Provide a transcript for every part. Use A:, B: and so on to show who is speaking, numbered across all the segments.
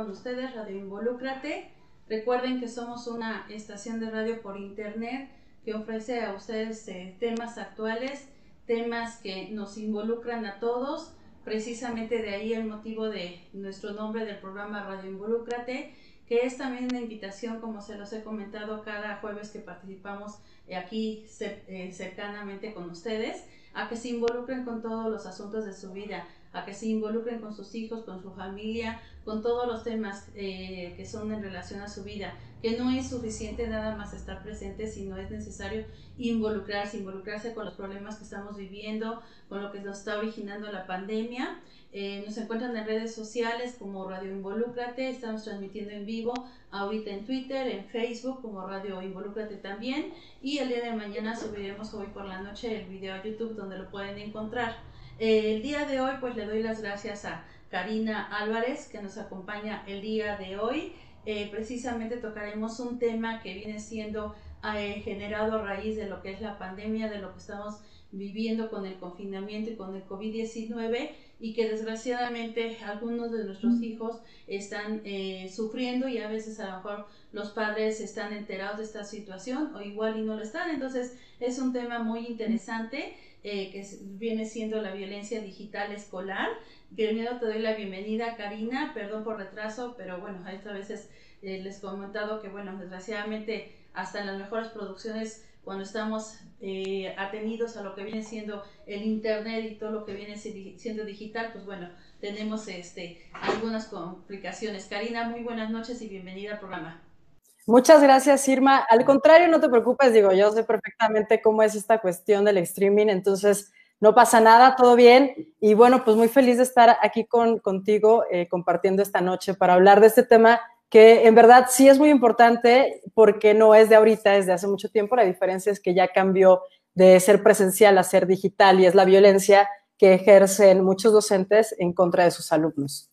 A: con ustedes, Radio Involúcrate. Recuerden que somos una estación de radio por internet que ofrece a ustedes eh, temas actuales, temas que nos involucran a todos. Precisamente de ahí el motivo de nuestro nombre del programa Radio Involúcrate, que es también una invitación, como se los he comentado cada jueves que participamos aquí eh, cercanamente con ustedes, a que se involucren con todos los asuntos de su vida a que se involucren con sus hijos, con su familia, con todos los temas eh, que son en relación a su vida, que no es suficiente nada más estar presente, sino es necesario involucrarse, involucrarse con los problemas que estamos viviendo, con lo que nos está originando la pandemia. Eh, nos encuentran en redes sociales como Radio Involúcrate, estamos transmitiendo en vivo ahorita en Twitter, en Facebook como Radio Involúcrate también y el día de mañana subiremos hoy por la noche el video a YouTube donde lo pueden encontrar. Eh, el día de hoy pues le doy las gracias a Karina Álvarez que nos acompaña el día de hoy. Eh, precisamente tocaremos un tema que viene siendo eh, generado a raíz de lo que es la pandemia, de lo que estamos viviendo con el confinamiento y con el COVID-19 y que desgraciadamente algunos de nuestros hijos están sufriendo y a veces a lo mejor los padres están enterados de esta situación o igual y no lo están. Entonces es un tema muy interesante eh, que viene siendo la violencia digital escolar. Primero te doy la bienvenida, Karina, perdón por retraso, pero bueno, a veces veces eh, les he comentado que, bueno, desgraciadamente hasta en las mejores producciones, cuando estamos eh, atenidos a lo que viene siendo el Internet y todo lo que viene siendo digital, pues bueno, tenemos este, algunas complicaciones. Karina, muy buenas noches y bienvenida al programa.
B: Muchas gracias, Irma. Al contrario, no te preocupes, digo, yo sé perfectamente cómo es esta cuestión del streaming, entonces no pasa nada, todo bien. Y bueno, pues muy feliz de estar aquí con, contigo eh, compartiendo esta noche para hablar de este tema que en verdad sí es muy importante porque no es de ahorita, es de hace mucho tiempo. La diferencia es que ya cambió de ser presencial a ser digital y es la violencia que ejercen muchos docentes en contra de sus alumnos.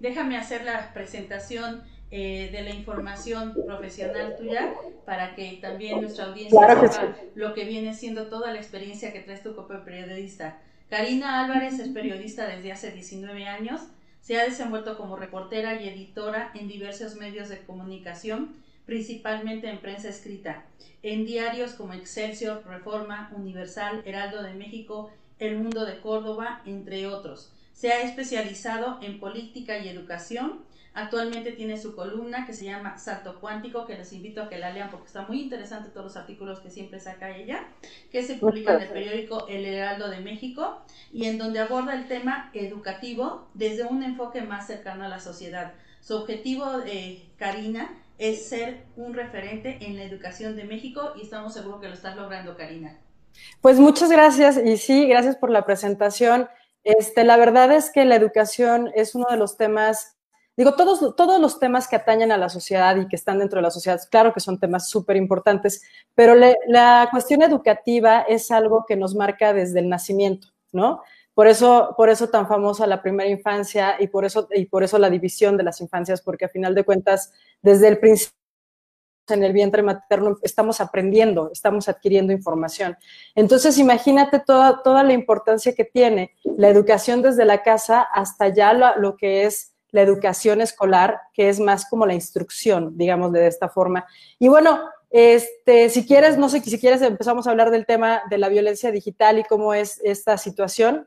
A: Déjame hacer la presentación eh, de la información profesional tuya para que también nuestra audiencia sepa lo que viene siendo toda la experiencia que traes tu como periodista. Karina Álvarez es periodista desde hace 19 años, se ha desenvuelto como reportera y editora en diversos medios de comunicación, principalmente en prensa escrita, en diarios como Excelsior, Reforma, Universal, Heraldo de México, El Mundo de Córdoba, entre otros. Se ha especializado en política y educación, Actualmente tiene su columna que se llama Salto Cuántico, que les invito a que la lean porque está muy interesante todos los artículos que siempre saca ella, que se publica en el periódico El Heraldo de México y en donde aborda el tema educativo desde un enfoque más cercano a la sociedad. Su objetivo, eh, Karina, es ser un referente en la educación de México y estamos seguros que lo estás logrando, Karina.
B: Pues muchas gracias y sí, gracias por la presentación. Este, la verdad es que la educación es uno de los temas Digo, todos, todos los temas que atañen a la sociedad y que están dentro de la sociedad, claro que son temas súper importantes, pero la cuestión educativa es algo que nos marca desde el nacimiento, ¿no? Por eso, por eso tan famosa la primera infancia y por eso, y por eso la división de las infancias, porque a final de cuentas, desde el principio en el vientre materno estamos aprendiendo, estamos adquiriendo información. Entonces, imagínate toda, toda la importancia que tiene la educación desde la casa hasta ya lo que es la educación escolar, que es más como la instrucción, digamos, de esta forma. Y bueno, este, si quieres, no sé si quieres empezamos a hablar del tema de la violencia digital y cómo es esta situación.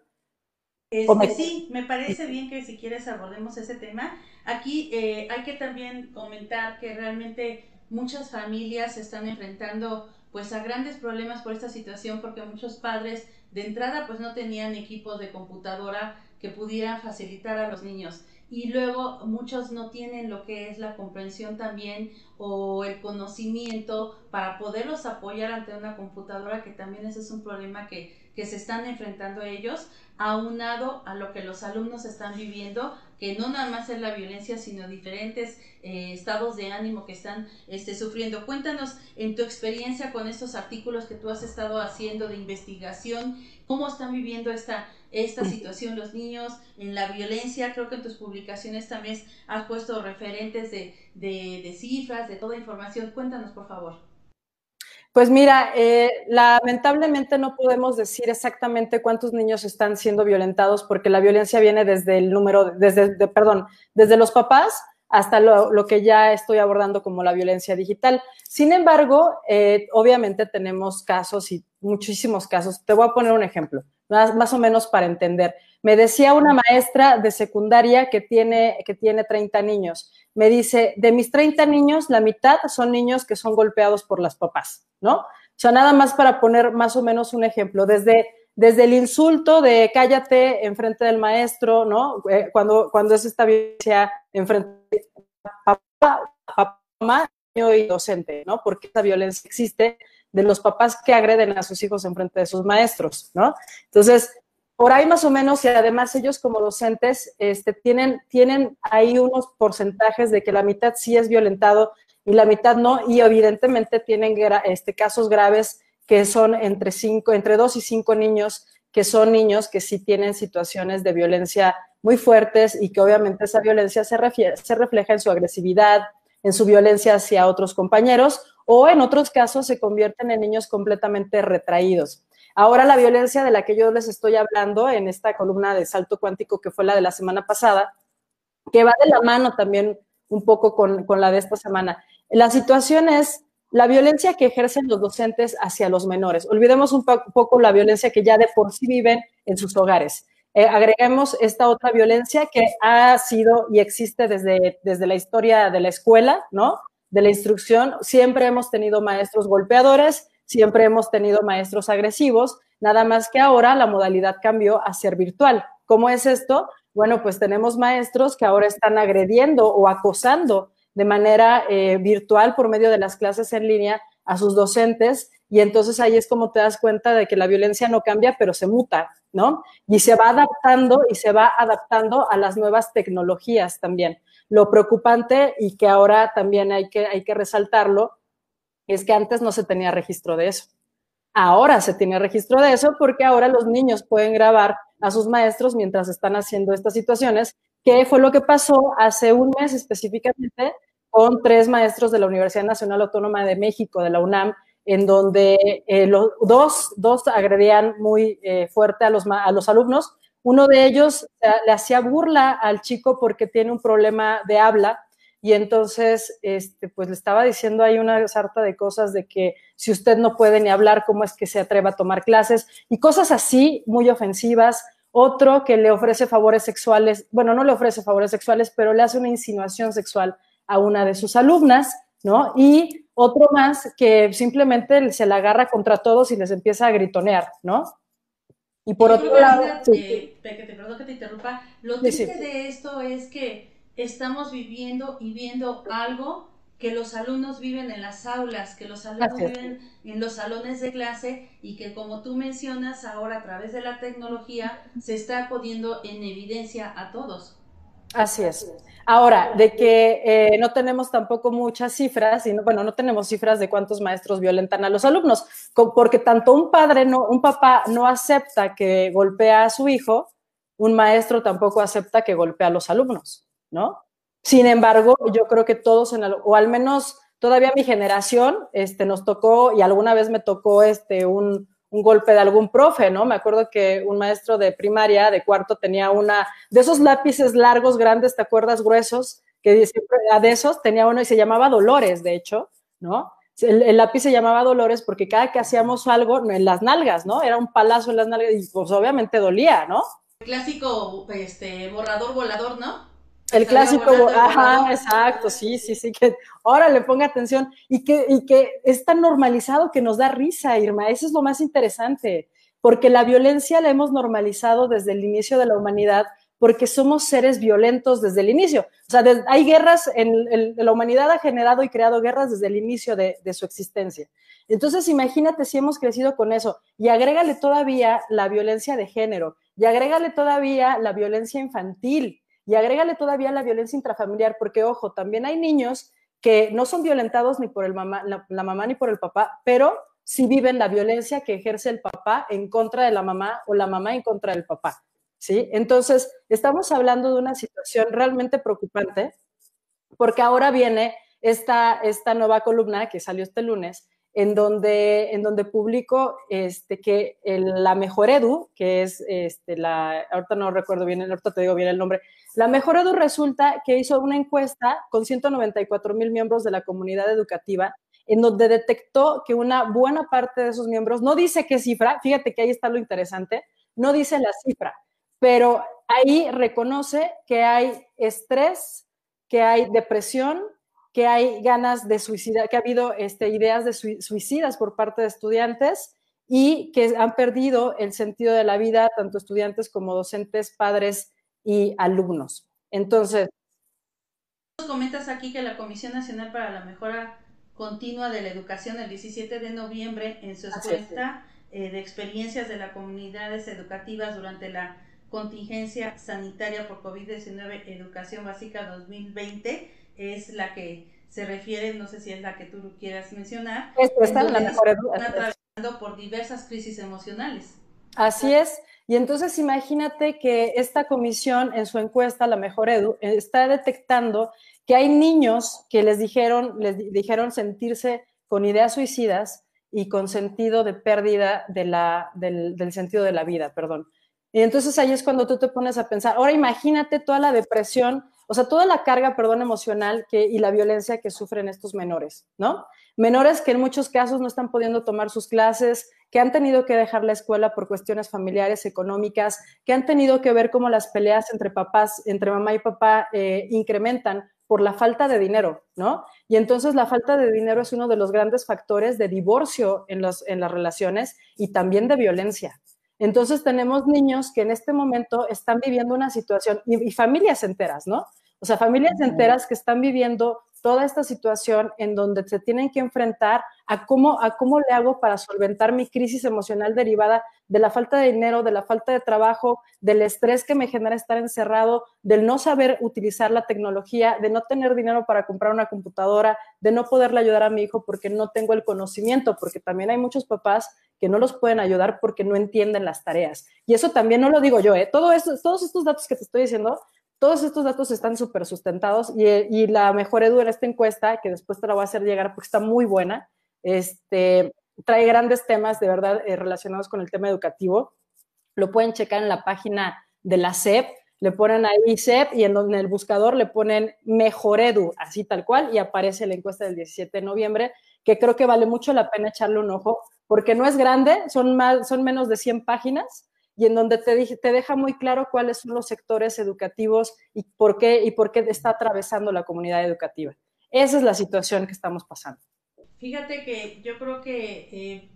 A: Este, Sí, me parece bien que si quieres abordemos ese tema. Aquí eh, hay que también comentar que realmente muchas familias se están enfrentando pues a grandes problemas por esta situación porque muchos padres de entrada pues no tenían equipos de computadora que pudieran facilitar a los niños y luego muchos no tienen lo que es la comprensión también o el conocimiento para poderlos apoyar ante una computadora, que también ese es un problema que, que se están enfrentando ellos, aunado a lo que los alumnos están viviendo, que no nada más es la violencia, sino diferentes eh, estados de ánimo que están este, sufriendo. Cuéntanos en tu experiencia con estos artículos que tú has estado haciendo de investigación, cómo están viviendo esta, esta situación los niños en la violencia. Creo que en tus publicaciones también has puesto referentes de, de, de cifras, de toda información. Cuéntanos, por favor.
B: Pues mira, eh, lamentablemente no podemos decir exactamente cuántos niños están siendo violentados porque la violencia viene desde el número, desde, perdón, desde los papás hasta lo, que ya estoy abordando como la violencia digital. Sin embargo, eh, obviamente tenemos casos y muchísimos casos. Te voy a poner un ejemplo, más, más, o menos para entender. Me decía una maestra de secundaria que tiene, que tiene 30 niños. Me dice, de mis 30 niños, la mitad son niños que son golpeados por las papás. ¿No? O sea, nada más para poner más o menos un ejemplo, desde, desde el insulto de cállate enfrente del maestro, ¿no? Eh, cuando, cuando es esta violencia enfrente de papá, papá, y docente, ¿no? Porque esa violencia existe de los papás que agreden a sus hijos enfrente de sus maestros, ¿no? Entonces, por ahí más o menos, y además ellos como docentes este, tienen, tienen ahí unos porcentajes de que la mitad sí es violentado y la mitad no, y evidentemente tienen este, casos graves que son entre, cinco, entre dos y cinco niños, que son niños que sí tienen situaciones de violencia muy fuertes y que obviamente esa violencia se, se refleja en su agresividad, en su violencia hacia otros compañeros o en otros casos se convierten en niños completamente retraídos. Ahora la violencia de la que yo les estoy hablando en esta columna de salto cuántico que fue la de la semana pasada, que va de la mano también un poco con, con la de esta semana, la situación es la violencia que ejercen los docentes hacia los menores. Olvidemos un poco la violencia que ya de por sí viven en sus hogares. Eh, agreguemos esta otra violencia que ha sido y existe desde, desde la historia de la escuela, ¿no? De la instrucción. Siempre hemos tenido maestros golpeadores, siempre hemos tenido maestros agresivos, nada más que ahora la modalidad cambió a ser virtual. ¿Cómo es esto? Bueno, pues tenemos maestros que ahora están agrediendo o acosando de manera eh, virtual por medio de las clases en línea a sus docentes y entonces ahí es como te das cuenta de que la violencia no cambia, pero se muta, ¿no? Y se va adaptando y se va adaptando a las nuevas tecnologías también. Lo preocupante y que ahora también hay que, hay que resaltarlo es que antes no se tenía registro de eso. Ahora se tiene registro de eso porque ahora los niños pueden grabar a sus maestros mientras están haciendo estas situaciones, que fue lo que pasó hace un mes específicamente con tres maestros de la Universidad Nacional Autónoma de México, de la UNAM, en donde eh, los, dos, dos agredían muy eh, fuerte a los, a los alumnos. Uno de ellos le hacía burla al chico porque tiene un problema de habla y entonces, este, pues le estaba diciendo ahí una sarta de cosas de que si usted no puede ni hablar, ¿cómo es que se atreva a tomar clases? Y cosas así, muy ofensivas. Otro que le ofrece favores sexuales, bueno, no le ofrece favores sexuales, pero le hace una insinuación sexual a una de sus alumnas, ¿no? Y otro más que simplemente se la agarra contra todos y les empieza a gritonear, ¿no?
A: Y por otro lado... que te, perdón que te interrumpa, lo triste de esto es que estamos viviendo y viendo algo que los alumnos viven en las aulas, que los alumnos viven en los salones de clase y que como tú mencionas ahora a través de la tecnología se está poniendo en evidencia a todos.
B: Así es. Ahora, de que eh, no tenemos tampoco muchas cifras, y bueno, no tenemos cifras de cuántos maestros violentan a los alumnos, porque tanto un padre, no, un papá no acepta que golpea a su hijo, un maestro tampoco acepta que golpea a los alumnos, ¿no? Sin embargo, yo creo que todos, en o al menos todavía mi generación, este, nos tocó, y alguna vez me tocó este, un, un golpe de algún profe, ¿no? Me acuerdo que un maestro de primaria, de cuarto, tenía una de esos lápices largos, grandes, ¿te acuerdas? Gruesos, que siempre de esos tenía uno y se llamaba Dolores, de hecho, ¿no? El, lápiz se llamaba Dolores porque cada que hacíamos algo en las nalgas, ¿no? Era un palazo en las nalgas y pues obviamente dolía, ¿no?
A: clásico este, borrador volador, ¿no?
B: El clásico, ajá, exacto, sí, sí, sí, que ahora le ponga atención y que, y que es tan normalizado que nos da risa, Irma, eso es lo más interesante, porque la violencia la hemos normalizado desde el inicio de la humanidad, porque somos seres violentos desde el inicio. O sea, hay guerras, en, la humanidad ha generado y creado guerras desde el inicio de, de su existencia. Entonces, imagínate si hemos crecido con eso y agrégale todavía la violencia de género y agrégale todavía la violencia infantil y agrégale todavía la violencia intrafamiliar, porque ojo, también hay niños que no son violentados ni por el mamá, la, mamá ni por el papá, pero sí viven la violencia que ejerce el papá en contra de la mamá o la mamá en contra del papá. ¿Sí? Entonces, estamos hablando de una situación realmente preocupante, porque ahora viene esta, esta nueva columna que salió este lunes, en donde, en donde publico este, que la mejor edu, que es este, la, ahorita no recuerdo bien, ahorita te digo bien el nombre, la mejor edu resulta que hizo una encuesta con 194 mil miembros de la comunidad educativa, en donde detectó que una buena parte de esos miembros, no dice qué cifra, fíjate que ahí está lo interesante, no dice la cifra, pero ahí reconoce que hay estrés, que hay depresión, que hay ganas de suicidar, que ha habido este, ideas de suicidas por parte de estudiantes y que han perdido el sentido de la vida, tanto estudiantes como docentes, padres y alumnos. Entonces.
A: Comentas aquí que la Comisión Nacional para la Mejora Continua de la Educación, el 17 de noviembre, en su encuesta eh, de experiencias de las comunidades educativas durante la contingencia sanitaria por COVID-19 Educación Básica 2020, es la que se refiere, no sé si es la que tú quieras mencionar.
B: Es la mejor
A: Están atravesando por diversas crisis emocionales.
B: Así es. Y entonces imagínate que esta comisión en su encuesta, la Mejor Edu, está detectando que hay niños que les dijeron, les dijeron sentirse con ideas suicidas y con sentido de pérdida de la, del, del sentido de la vida, perdón. Y entonces ahí es cuando tú te pones a pensar, ahora imagínate toda la depresión o sea, toda la carga, perdón, emocional que, y la violencia que sufren estos menores, ¿no? Menores que en muchos casos no están pudiendo tomar sus clases, que han tenido que dejar la escuela por cuestiones familiares, económicas, que han tenido que ver cómo las peleas entre papás, entre mamá y papá, eh, incrementan por la falta de dinero, ¿no? Y entonces la falta de dinero es uno de los grandes factores de divorcio en, los, en las relaciones y también de violencia. Entonces tenemos niños que en este momento están viviendo una situación y, familias enteras, ¿no? O sea, familias enteras que están viviendo toda esta situación en donde se tienen que enfrentar a cómo, a cómo le hago para solventar mi crisis emocional derivada de la falta de dinero, de la falta de trabajo, del estrés que me genera estar encerrado, del no saber utilizar la tecnología, de no tener dinero para comprar una computadora, de no poderle ayudar a mi hijo porque no tengo el conocimiento, porque también hay muchos papás que no los pueden ayudar porque no entienden las tareas. Y eso también no lo digo yo, ¿eh? Todo eso, todos estos datos que te estoy diciendo todos estos datos están súper sustentados y, la mejor edu en esta encuesta, que después te la voy a hacer llegar porque está muy buena, este, trae grandes temas de verdad eh, relacionados con el tema educativo. Lo pueden checar en la página de la SEP, le ponen ahí SEP y en, donde el buscador le ponen Mejor Edu, así tal cual, y aparece la encuesta del 17 de noviembre, que creo que vale mucho la pena echarle un ojo, porque no es grande, son, más, son menos de 100 páginas, y en donde te, te deja muy claro cuáles son los sectores educativos y por qué y por qué está atravesando la comunidad educativa. Esa es la situación que estamos pasando.
A: Fíjate que yo creo que, eh,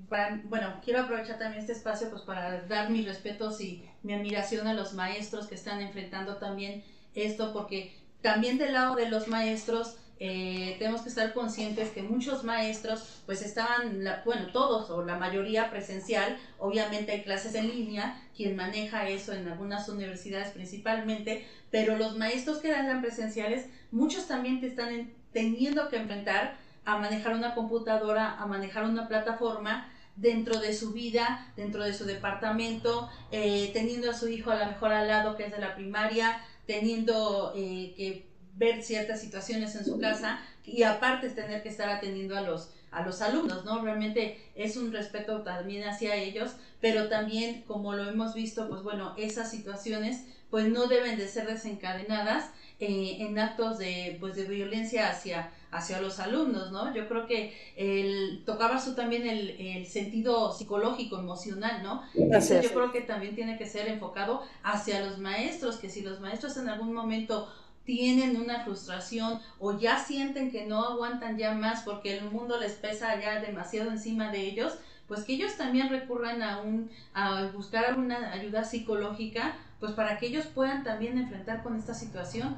A: bueno, quiero aprovechar también este espacio pues para dar mis respetos y mi admiración a los maestros que están enfrentando también esto, porque también del lado de los maestros eh, tenemos que estar conscientes que muchos maestros pues estaban, bueno, todos o la mayoría presencial, obviamente hay clases en línea, quien maneja eso en algunas universidades principalmente, pero los maestros que eran presenciales, muchos también te están teniendo que enfrentar a manejar una computadora, a manejar una plataforma dentro de su vida, dentro de su departamento, eh, teniendo a su hijo a lo mejor al lado que es de la primaria, teniendo eh, que ver ciertas situaciones en su casa y aparte es tener que estar atendiendo a los a los alumnos, ¿no? Realmente es un respeto también hacia ellos, pero también como lo hemos visto, pues bueno, esas situaciones pues no deben de ser desencadenadas eh, en actos de pues de violencia hacia hacia los alumnos, ¿no? Yo creo que el, tocabas tú también el, el sentido psicológico, emocional, ¿no? Eso yo creo que también tiene que ser enfocado hacia los maestros, que si los maestros en algún momento tienen una frustración o ya sienten que no aguantan ya más porque el mundo les pesa ya demasiado encima de ellos, pues que ellos también recurran a, un, a buscar una ayuda psicológica, pues para que ellos puedan también enfrentar con esta situación.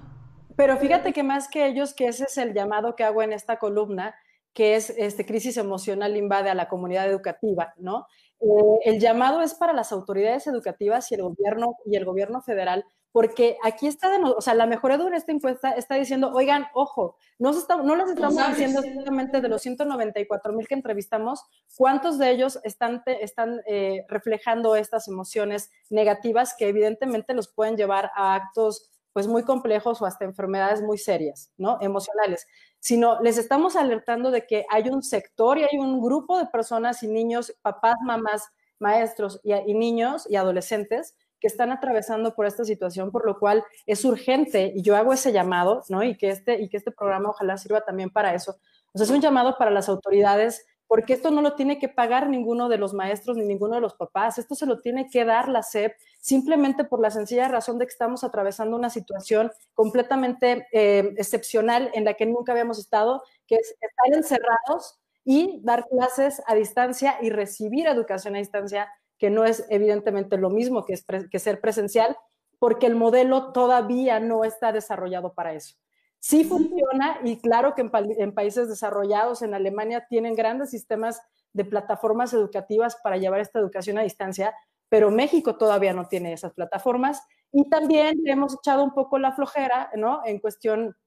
B: Pero fíjate que más que ellos, que ese es el llamado que hago en esta columna, que es este crisis emocional invade a la comunidad educativa, ¿no? Eh, el llamado es para las autoridades educativas y el gobierno y el gobierno federal porque aquí está, de, o sea, la mejor en esta encuesta está diciendo, oigan, ojo, no, no les estamos diciendo exactamente de los 194 mil que entrevistamos, cuántos de ellos están, están eh, reflejando estas emociones negativas que evidentemente los pueden llevar a actos pues muy complejos o hasta enfermedades muy serias, ¿no? Emocionales, sino les estamos alertando de que hay un sector y hay un grupo de personas y niños, papás, mamás, maestros y, y niños y adolescentes que están atravesando por esta situación, por lo cual es urgente y yo hago ese llamado, ¿no? Y que este, y que este programa ojalá sirva también para eso. O sea, es un llamado para las autoridades porque esto no lo tiene que pagar ninguno de los maestros ni ninguno de los papás, esto se lo tiene que dar la SEP simplemente por la sencilla razón de que estamos atravesando una situación completamente eh, excepcional en la que nunca habíamos estado, que es estar encerrados y dar clases a distancia y recibir educación a distancia, que no es evidentemente lo mismo que, que ser presencial, porque el modelo todavía no está desarrollado para eso. Sí funciona y claro que en, países desarrollados, en Alemania, tienen grandes sistemas de plataformas educativas para llevar esta educación a distancia, pero México todavía no tiene esas plataformas y también hemos echado un poco la flojera, ¿no? En cuestión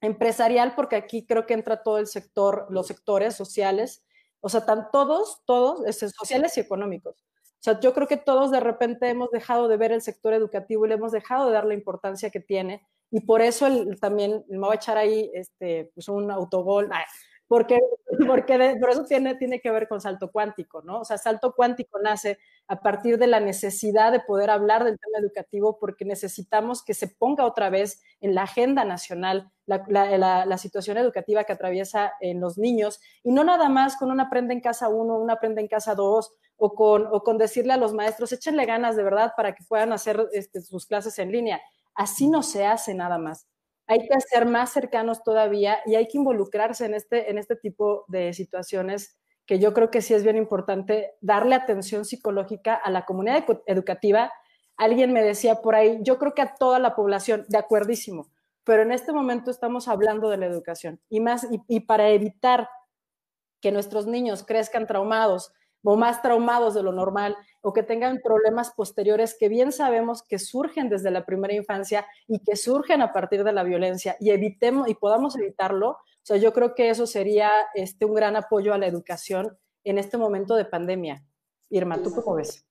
B: empresarial, porque aquí creo que entra todo el sector, los sectores sociales, o sea, están todos, todos, sociales y económicos. O sea, yo creo que todos de repente hemos dejado de ver el sector educativo y le hemos dejado de dar la importancia que tiene y por eso también me voy a echar ahí este, pues un autogol, porque, porque por eso tiene, tiene que ver con salto cuántico, ¿no? O sea, salto cuántico nace a partir de la necesidad de poder hablar del tema educativo porque necesitamos que se ponga otra vez en la agenda nacional la, la, la, situación educativa que atraviesa en los niños y no nada más con una aprende en casa uno, una aprende en casa dos o con, o con decirle a los maestros, échenle ganas de verdad para que puedan hacer este, sus clases en línea Así no se hace nada más. Hay que ser más cercanos todavía y hay que involucrarse en este, en este tipo de situaciones que yo creo que sí es bien importante darle atención psicológica a la comunidad educativa. Alguien me decía por ahí, yo creo que a toda la población, de acuerdísimo, pero en este momento estamos hablando de la educación y más, y para evitar que nuestros niños crezcan traumados, o más traumados de lo normal o que tengan problemas posteriores que bien sabemos que surgen desde la primera infancia y que surgen a partir de la violencia y evitemos y podamos evitarlo. O sea, yo creo que eso sería este, un gran apoyo a la educación en este momento de pandemia. Irma, ¿tú cómo ves?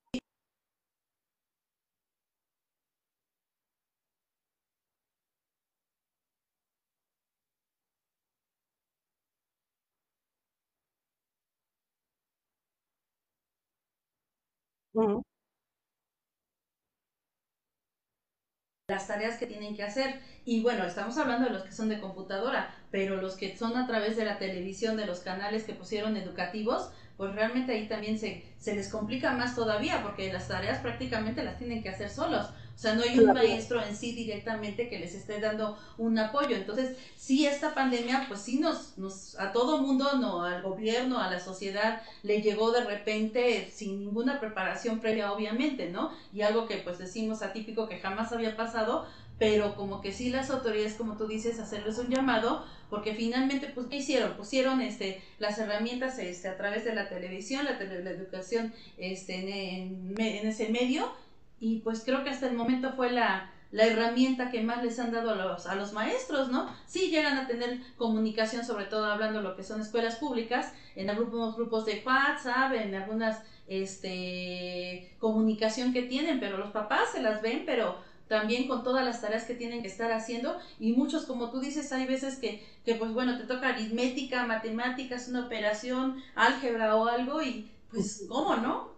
A: Las tareas que tienen que hacer. Y bueno, estamos hablando de los que son de computadora, pero los que son a través de la televisión, de los canales que pusieron educativos, pues realmente ahí también se, se les complica más todavía, porque las tareas prácticamente las tienen que hacer solos. O sea, no hay un maestro en sí directamente que les esté dando un apoyo. Entonces, sí, esta pandemia, pues sí nos, nos, a todo mundo, no, al gobierno, a la sociedad, le llegó de repente sin ninguna preparación previa, obviamente, ¿no? Y algo que pues decimos atípico que jamás había pasado, pero como que sí las autoridades, como tú dices, hacerles un llamado, porque finalmente, pues, ¿qué hicieron? Pusieron este, las herramientas este, a través de la televisión, la, la educación este, en, en ese medio, y pues creo que hasta el momento fue la, la herramienta que más les han dado a los, a los maestros, ¿no? Sí llegan a tener comunicación, sobre todo hablando de lo que son escuelas públicas, en algunos grupos de WhatsApp, en algunas este, comunicación que tienen, pero los papás se las ven, pero también con todas las tareas que tienen que estar haciendo y muchos, como tú dices, hay veces que, que pues bueno, te toca aritmética, matemáticas, una operación, álgebra o algo y pues, ¿cómo no?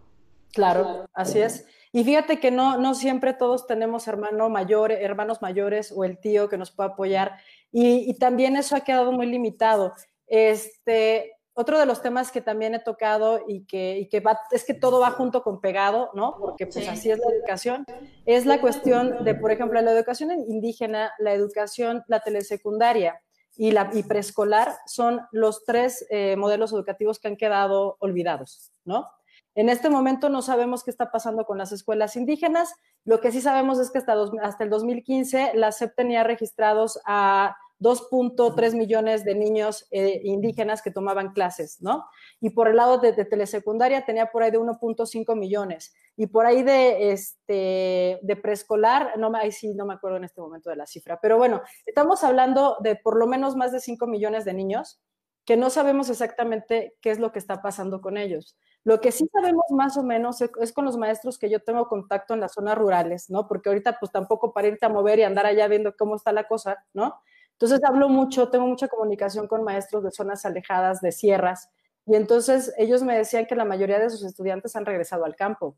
B: Claro, así es. Y fíjate que no, no siempre todos tenemos hermano mayor, hermanos mayores o el tío que nos pueda apoyar. Y, también eso ha quedado muy limitado. Este, otro de los temas que también he tocado y que, y que va, es que todo va junto con pegado, ¿no? Porque pues así es la educación, es la cuestión de, por ejemplo, la educación indígena, la educación, la telesecundaria y la y preescolar son los tres eh, modelos educativos que han quedado olvidados, ¿no? En este momento no sabemos qué está pasando con las escuelas indígenas. Lo que sí sabemos es que hasta, el 2015 la SEP tenía registrados a 2.3 millones de niños eh, indígenas que tomaban clases, ¿no? Y por el lado de, telesecundaria tenía por ahí de 1.5 millones. Y por ahí de, este, de preescolar, no, ahí sí no me acuerdo en este momento de la cifra. Pero bueno, estamos hablando de por lo menos más de 5 millones de niños que no sabemos exactamente qué es lo que está pasando con ellos. Lo que sí sabemos más o menos es, con los maestros que yo tengo contacto en las zonas rurales, ¿no? Porque ahorita pues tampoco para irte a mover y andar allá viendo cómo está la cosa, ¿no? Entonces hablo mucho, tengo mucha comunicación con maestros de zonas alejadas, de sierras, y entonces ellos me decían que la mayoría de sus estudiantes han regresado al campo.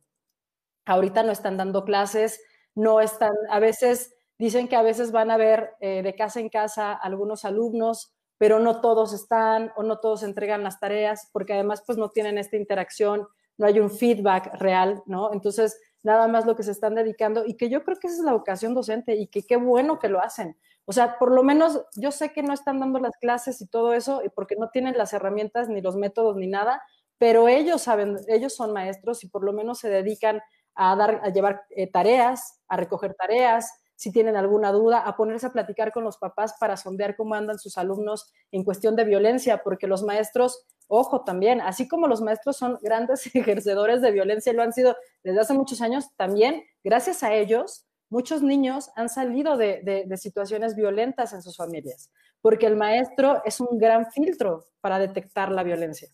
B: Ahorita no están dando clases, no están, a veces dicen que a veces van a ver eh, de casa en casa algunos alumnos, pero no todos están o no todos entregan las tareas, porque además pues no tienen esta interacción, no hay un feedback real, ¿no? Entonces, nada más lo que se están dedicando y que yo creo que esa es la vocación docente y que qué bueno que lo hacen. O sea, por lo menos yo sé que no están dando las clases y todo eso porque no tienen las herramientas ni los métodos ni nada, pero ellos saben, ellos son maestros y por lo menos se dedican a dar, a llevar eh, tareas, a recoger tareas, si tienen alguna duda, a ponerse a platicar con los papás para sondear cómo andan sus alumnos en cuestión de violencia, porque los maestros, ojo también, así como los maestros son grandes ejercedores de violencia y lo han sido desde hace muchos años, también gracias a ellos, muchos niños han salido de, de situaciones violentas en sus familias, porque el maestro es un gran filtro para detectar la violencia.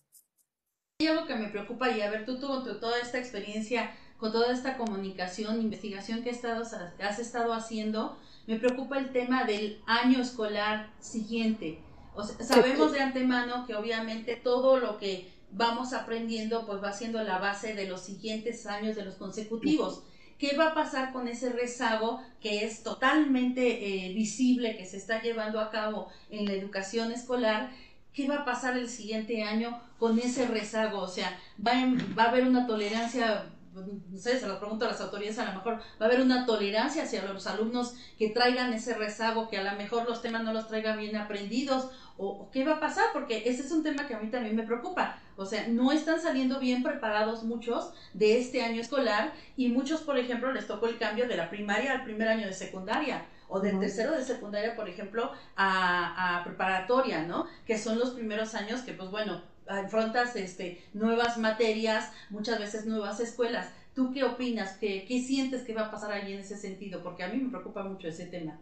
A: Hay algo que me preocupa y a ver, tú, tú, toda esta experiencia con toda esta comunicación, investigación que has estado haciendo, me preocupa el tema del año escolar siguiente. O sabemos de antemano que obviamente todo lo que vamos aprendiendo pues va siendo la base de los siguientes años de los consecutivos. ¿Qué va a pasar con ese rezago que es totalmente eh, visible que se está llevando a cabo en la educación escolar? ¿Qué va a pasar el siguiente año con ese rezago? O sea, va, va a haber una tolerancia no sé, se lo pregunto a las autoridades, a lo mejor va a haber una tolerancia hacia los alumnos que traigan ese rezago, que a lo mejor los temas no los traigan bien aprendidos, o, qué va a pasar, porque ese es un tema que a mí también me preocupa. O sea, no están saliendo bien preparados muchos de este año escolar y muchos, por ejemplo, les tocó el cambio de la primaria al primer año de secundaria o del tercero de secundaria, por ejemplo, a, a preparatoria, ¿no? Que son los primeros años que, pues bueno, afrontas este, nuevas materias, muchas veces nuevas escuelas. ¿Tú qué opinas? ¿Qué, ¿Qué sientes que va a pasar ahí en ese sentido? Porque a mí me preocupa mucho ese tema.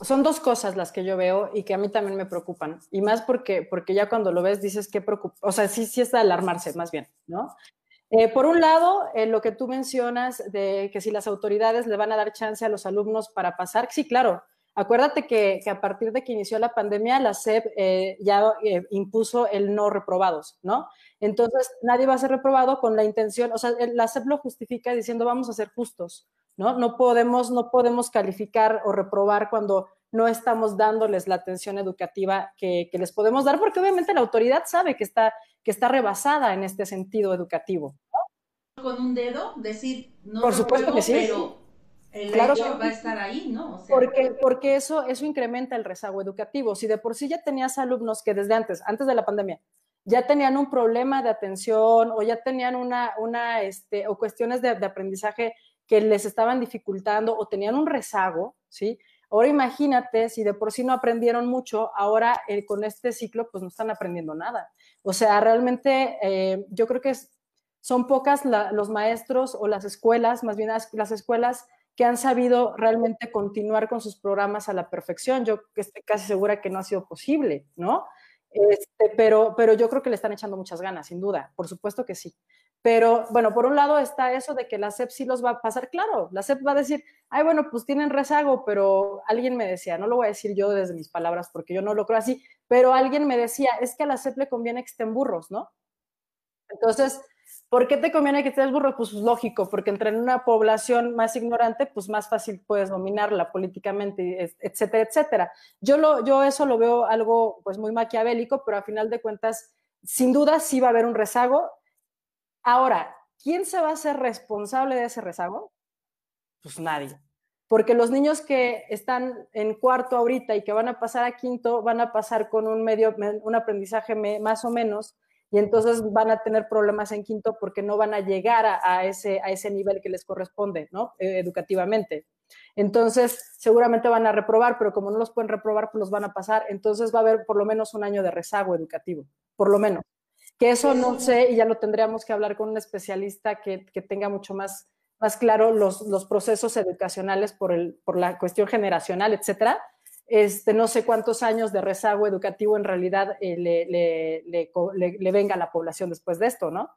B: Son dos cosas las que yo veo y que a mí también me preocupan. Y más porque, porque ya cuando lo ves dices que preocupa, o sea, sí, sí es de alarmarse más bien, ¿no? Eh, por un lado, en lo que tú mencionas de que si las autoridades le van a dar chance a los alumnos para pasar, sí, claro, Acuérdate que, a partir de que inició la pandemia, la SEP eh, ya eh, impuso el no reprobados, ¿no? Entonces, nadie va a ser reprobado con la intención, o sea, la SEP lo justifica diciendo vamos a ser justos, ¿no? No podemos, no podemos calificar o reprobar cuando no estamos dándoles la atención educativa que, les podemos dar, porque obviamente la autoridad sabe que está, que está rebasada en este sentido educativo.
A: Con un dedo, decir,
B: no Por supuesto que sí
A: el claro va a estar ahí, ¿no?
B: porque, porque eso, eso incrementa el rezago educativo. Si de por sí ya tenías alumnos que desde antes, antes de la pandemia, ya tenían un problema de atención o ya tenían una, una este, o cuestiones de, aprendizaje que les estaban dificultando o tenían un rezago, ¿sí? Ahora imagínate si de por sí no aprendieron mucho, ahora eh, con este ciclo pues no están aprendiendo nada. O sea, realmente eh, yo creo que son pocas los maestros o las escuelas, más bien las escuelas que han sabido realmente continuar con sus programas a la perfección. Yo estoy casi segura que no ha sido posible, ¿no? Este, pero, pero yo creo que le están echando muchas ganas, sin duda, por supuesto que sí. Pero bueno, por un lado está eso de que la SEP sí los va a pasar, claro, la SEP va a decir, ay, bueno, pues tienen rezago, pero alguien me decía, no lo voy a decir yo desde mis palabras porque yo no lo creo así, pero alguien me decía, es que a la SEP le conviene que estén burros, ¿no? Entonces, ¿Por qué te conviene que estés burro? Pues lógico, porque entre una población más ignorante, pues más fácil puedes dominarla políticamente, etcétera, etcétera. Yo, lo, yo eso lo veo algo pues muy maquiavélico, pero a final de cuentas, sin duda sí va a haber un rezago. Ahora, ¿quién se va a hacer responsable de ese rezago? Pues nadie. Porque los niños que están en cuarto ahorita y que van a pasar a quinto, van a pasar con un medio, un aprendizaje más o menos y entonces van a tener problemas en quinto porque no van a llegar a, ese, a ese nivel que les corresponde, ¿no? Eh, educativamente. Entonces, seguramente van a reprobar, pero como no los pueden reprobar, pues los van a pasar. Entonces va a haber por lo menos un año de rezago educativo, por lo menos. Que eso no sé y ya lo tendríamos que hablar con un especialista que, que tenga mucho más, más claro los, los procesos educacionales por, el, por la cuestión generacional, etcétera este, no sé cuántos años de rezago educativo en realidad eh, le, le, le, venga a la población después de esto, ¿no?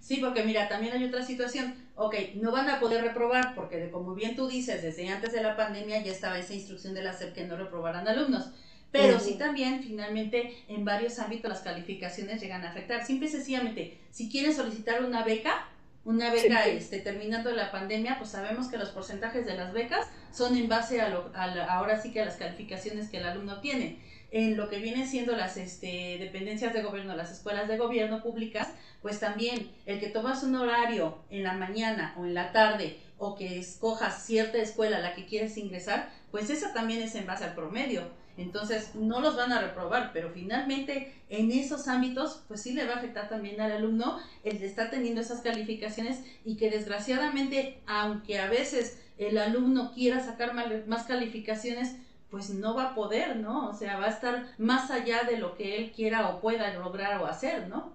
A: Sí, porque mira, también hay otra situación. Ok, no van a poder reprobar porque, como bien tú dices, desde antes de la pandemia ya estaba esa instrucción de la SEP que no reprobaran alumnos. Pero sí también, finalmente, en varios ámbitos las calificaciones llegan a afectar. Simple y sencillamente, si quieren solicitar una beca, una beca este, terminando la pandemia, pues sabemos que los porcentajes de las becas son en base a, lo, a ahora sí que a las calificaciones que el alumno tiene en lo que vienen siendo las este, dependencias de gobierno, las escuelas de gobierno públicas, pues también el que tomas un horario en la mañana o en la tarde o que escojas cierta escuela a la que quieres ingresar, pues esa también es en base al promedio. Entonces no los van a reprobar, pero finalmente en esos ámbitos, pues sí le va a afectar también al alumno el de estar teniendo esas calificaciones y que desgraciadamente, aunque a veces el alumno quiera sacar más calificaciones, pues no va a poder, ¿no? O sea, va a estar más allá de lo que él quiera o pueda lograr o hacer, ¿no?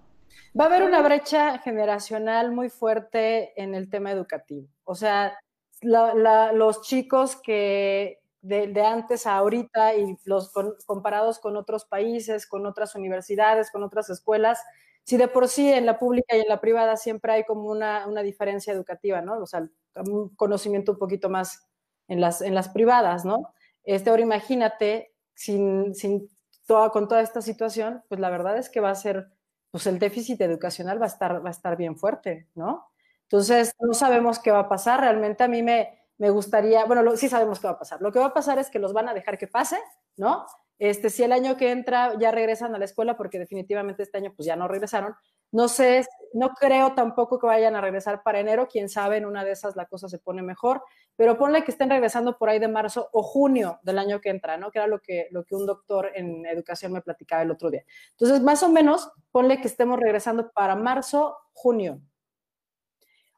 B: Va a haber una brecha generacional muy fuerte en el tema educativo. O sea, los chicos que de, antes a ahorita y los comparados con otros países, con otras universidades, con otras escuelas, si de por sí en la pública y en la privada siempre hay como una, una diferencia educativa, ¿no? O sea, un conocimiento un poquito más en las, en las privadas, ¿no? Este, ahora imagínate, sin, sin toda, con toda esta situación, pues la verdad es que va a ser, pues el déficit educacional va a estar, va a estar bien fuerte, ¿no? Entonces, no sabemos qué va a pasar. Realmente a mí me, me gustaría, bueno, sí sabemos qué va a pasar. Lo que va a pasar es que los van a dejar que pase, ¿no? Este, si el año que entra ya regresan a la escuela, porque definitivamente este año pues ya no regresaron, no sé, no creo tampoco que vayan a regresar para enero, quién sabe, en una de esas la cosa se pone mejor, pero ponle que estén regresando por ahí de marzo o junio del año que entra, ¿no? Que era lo que, lo que un doctor en educación me platicaba el otro día. Entonces, más o menos, ponle que estemos regresando para marzo, junio.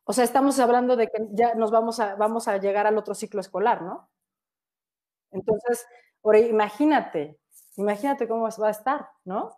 B: O sea, estamos hablando de que ya nos vamos a, vamos a llegar al otro ciclo escolar, ¿no? Entonces, ahora imagínate, imagínate cómo va a estar, ¿no?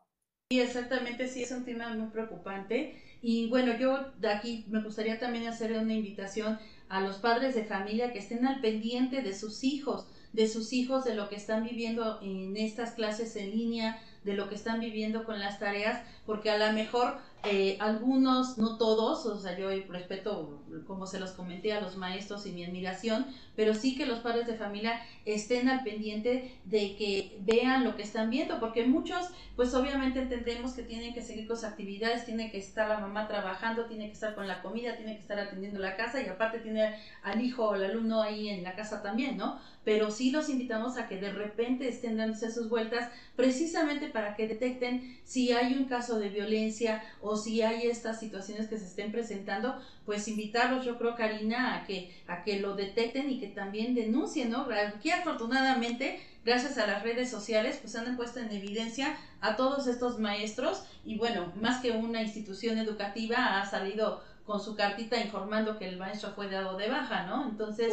A: Sí, exactamente, sí, es un tema muy preocupante. Y bueno, yo de aquí me gustaría también hacer una invitación a los padres de familia que estén al pendiente de sus hijos, de sus hijos, de lo que están viviendo en estas clases en línea, de lo que están viviendo con las tareas, porque a lo mejor eh, algunos, no todos, o sea, yo respeto, como se los comenté, a los maestros y mi admiración, pero sí que los padres de familia estén al pendiente de que vean lo que están viendo, porque muchos, pues obviamente entendemos que tienen que seguir con sus actividades, tiene que estar la mamá trabajando, tiene que estar con la comida, tiene que estar atendiendo la casa y aparte tiene al hijo o al alumno ahí en la casa también, ¿no? Pero sí los invitamos a que de repente estén dándose sus vueltas precisamente para que detecten si hay un caso de violencia o si hay estas situaciones que se estén presentando, pues invitarlos, yo creo, Karina, a que, a que lo detecten y que también denuncien, ¿no? Aquí afortunadamente, gracias a las redes sociales, pues han puesto en evidencia a todos estos maestros y bueno, más que una institución educativa ha salido con su cartita informando que el maestro fue dado de baja, ¿no? Entonces,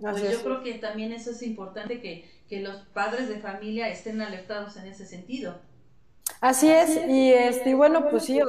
A: pues yo creo que también eso es importante que, que los padres de familia estén alertados en ese sentido.
B: Así es, y este, bueno, pues sí,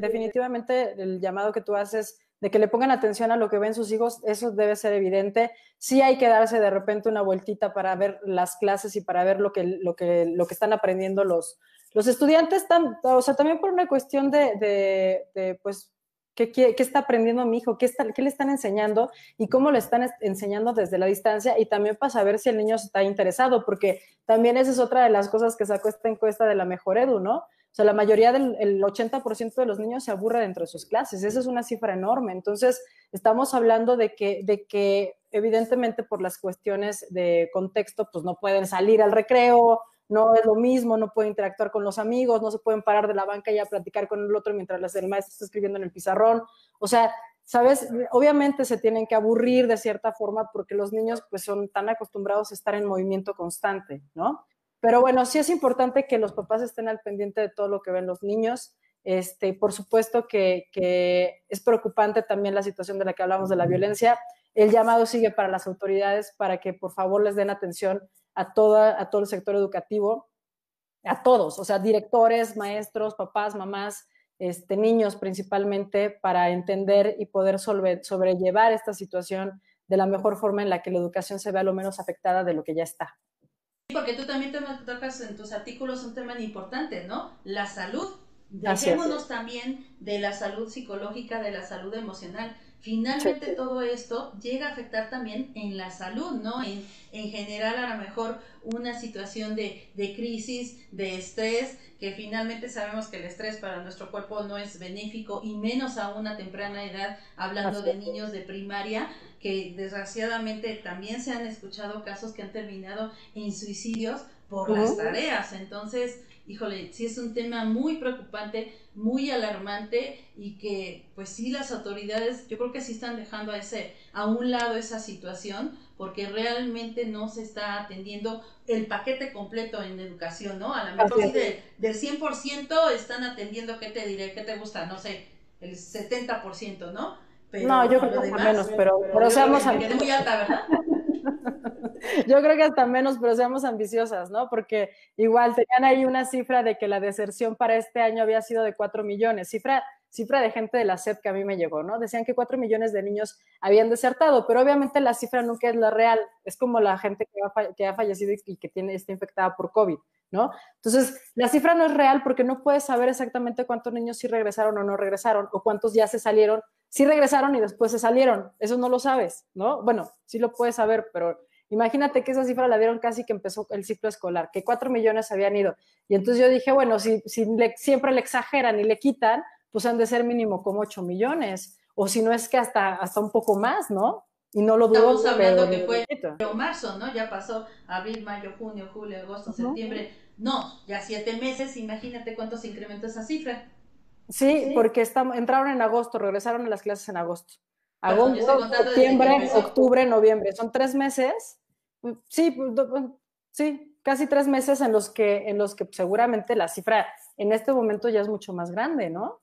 B: definitivamente el llamado que tú haces de que le pongan atención a lo que ven sus hijos, eso debe ser evidente. Sí hay que darse de repente una vueltita para ver las clases y para ver lo que, lo que, lo que están aprendiendo los, los estudiantes, o sea, también por una cuestión de, de, de pues, ¿Qué, está aprendiendo mi hijo? ¿Qué, está, ¿Qué le están enseñando? ¿Y cómo le están enseñando desde la distancia? Y también para saber si el niño está interesado, porque también esa es otra de las cosas que sacó esta encuesta de la Mejor Edu, ¿no? O sea, la mayoría del el 80% de los niños se aburre dentro de sus clases. Esa es una cifra enorme. Entonces, estamos hablando de que, de que evidentemente por las cuestiones de contexto, pues no pueden salir al recreo, no es lo mismo, no puede interactuar con los amigos, no se pueden parar de la banca y a platicar con el otro mientras el maestro está escribiendo en el pizarrón. O sea, ¿sabes? Obviamente se tienen que aburrir de cierta forma porque los niños pues son tan acostumbrados a estar en movimiento constante, ¿no? Pero bueno, sí es importante que los papás estén al pendiente de todo lo que ven los niños. Este, por supuesto que, que es preocupante también la situación de la que hablamos de la violencia. El llamado sigue para las autoridades para que por favor les den atención a, toda, a todo el sector educativo, a todos, o sea, directores, maestros, papás, mamás, este, niños principalmente, para entender y poder sobrellevar esta situación de la mejor forma en la que la educación se vea lo menos afectada de lo que ya está.
A: Porque tú también te tocas en tus artículos un tema importante, ¿no? La salud Dejémonos también de la salud psicológica, de la salud emocional. Finalmente todo esto llega a afectar también en la salud, ¿no? En, en general a lo mejor una situación de, de, crisis, de estrés, que finalmente sabemos que el estrés para nuestro cuerpo no es benéfico y menos a una temprana edad, hablando de niños de primaria, que desgraciadamente también se han escuchado casos que han terminado en suicidios por las tareas. Entonces, híjole, sí es un tema muy preocupante, muy alarmante y que pues sí las autoridades yo creo que sí están dejando a ese a un lado esa situación porque realmente no se está atendiendo el paquete completo en educación, ¿no? A lo mejor sí de, del 100% están atendiendo, ¿qué te diré? ¿Qué te gusta? No sé, el 70%, ¿no?
B: Pero, no, yo creo que menos, pero, pero, seamos...
A: muy alta, ¿verdad?
B: Yo creo que hasta menos, pero seamos ambiciosas, ¿no? Porque igual tenían ahí una cifra de que la deserción para este año había sido de 4 millones, cifra, cifra de gente de la SEP que a mí me llegó, ¿no? Decían que 4 millones de niños habían desertado, pero obviamente la cifra nunca es la real, es como la gente que ha, que ha fallecido y que tiene, está infectada por COVID. ¿No? Entonces, la cifra no es real porque no puedes saber exactamente cuántos niños sí regresaron o no regresaron, o cuántos ya se salieron, sí regresaron y después se salieron. Eso no lo sabes, ¿no? Bueno, sí lo puedes saber, pero Imagínate que esa cifra la dieron casi que empezó el ciclo escolar, que cuatro millones habían ido. Y entonces yo dije, bueno, si siempre le exageran y le quitan, pues han de ser mínimo como ocho millones, o si no es que hasta, hasta un poco más, ¿no? Y no lo dudo.
A: Estamos hablando que fue en marzo, ¿no? Ya pasó abril, mayo, junio, julio, agosto, septiembre. No, ya siete meses, imagínate cuánto se incrementó esa cifra.
B: Sí, porque entraron en agosto, regresaron a las clases en agosto agosto, septiembre, octubre, noviembre. Son tres meses. Sí, sí, casi tres meses en los que, en los que seguramente la cifra en este momento ya es mucho más grande, ¿no?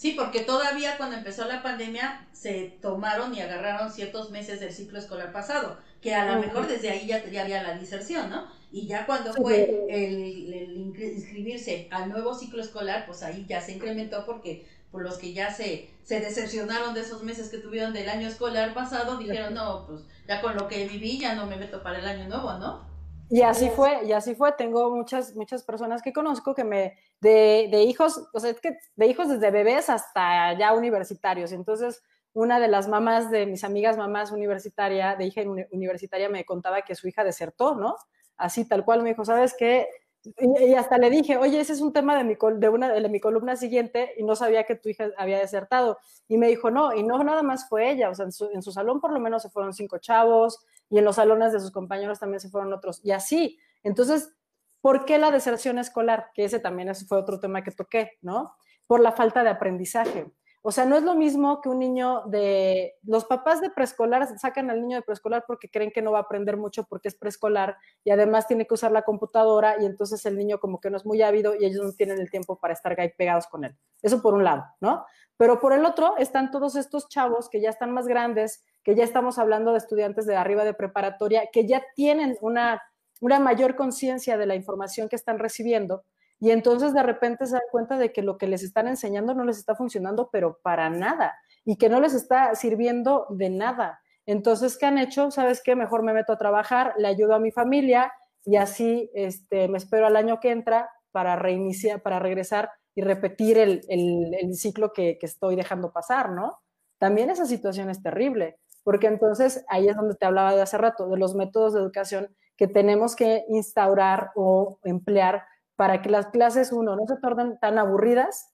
A: Sí, porque todavía cuando empezó la pandemia se tomaron y agarraron ciertos meses del ciclo escolar pasado, que a lo mejor desde ahí ya, ya, había la diserción, ¿no? Y ya cuando fue el, el, inscribirse al nuevo ciclo escolar, pues ahí ya se incrementó porque por los que ya se, se decepcionaron de esos meses que tuvieron del año escolar pasado, dijeron, no, pues ya con lo que viví ya no me meto para el año nuevo, ¿no?
B: Y así fue, y así fue. Tengo muchas, muchas personas que conozco que me, de, de hijos, o sea, que de hijos desde bebés hasta ya universitarios. Entonces, una de las mamás de mis amigas mamás universitaria, de hija universitaria, me contaba que su hija desertó, ¿no? Así tal cual me dijo, ¿sabes qué? Y, hasta le dije, oye, ese es un tema de mi, de una, de mi columna siguiente y no sabía que tu hija había desertado. Y me dijo, no, y no nada más fue ella, o sea, en su, en su salón por lo menos se fueron cinco chavos y en los salones de sus compañeros también se fueron otros. Y así. Entonces, ¿por qué la deserción escolar? Que ese también fue otro tema que toqué, ¿no? Por la falta de aprendizaje. O sea, no es lo mismo que un niño de... Los papás de preescolar sacan al niño de preescolar porque creen que no va a aprender mucho porque es preescolar y además tiene que usar la computadora y entonces el niño como que no es muy ávido y ellos no tienen el tiempo para estar ahí pegados con él. Eso por un lado, ¿no? Pero por el otro están todos estos chavos que ya están más grandes, que ya estamos hablando de estudiantes de arriba de preparatoria, que ya tienen una, una mayor conciencia de la información que están recibiendo y entonces de repente se dan cuenta de que lo que les están enseñando no les está funcionando, pero para nada, y que no les está sirviendo de nada. Entonces, ¿qué han hecho? ¿Sabes qué? Mejor me meto a trabajar, le ayudo a mi familia y así este, me espero al año que entra para reiniciar, para regresar y repetir el, el, ciclo que, que estoy dejando pasar, ¿no? También esa situación es terrible, porque entonces ahí es donde te hablaba de hace rato, de los métodos de educación que tenemos que instaurar o emplear para que las clases, uno, no se tornen tan aburridas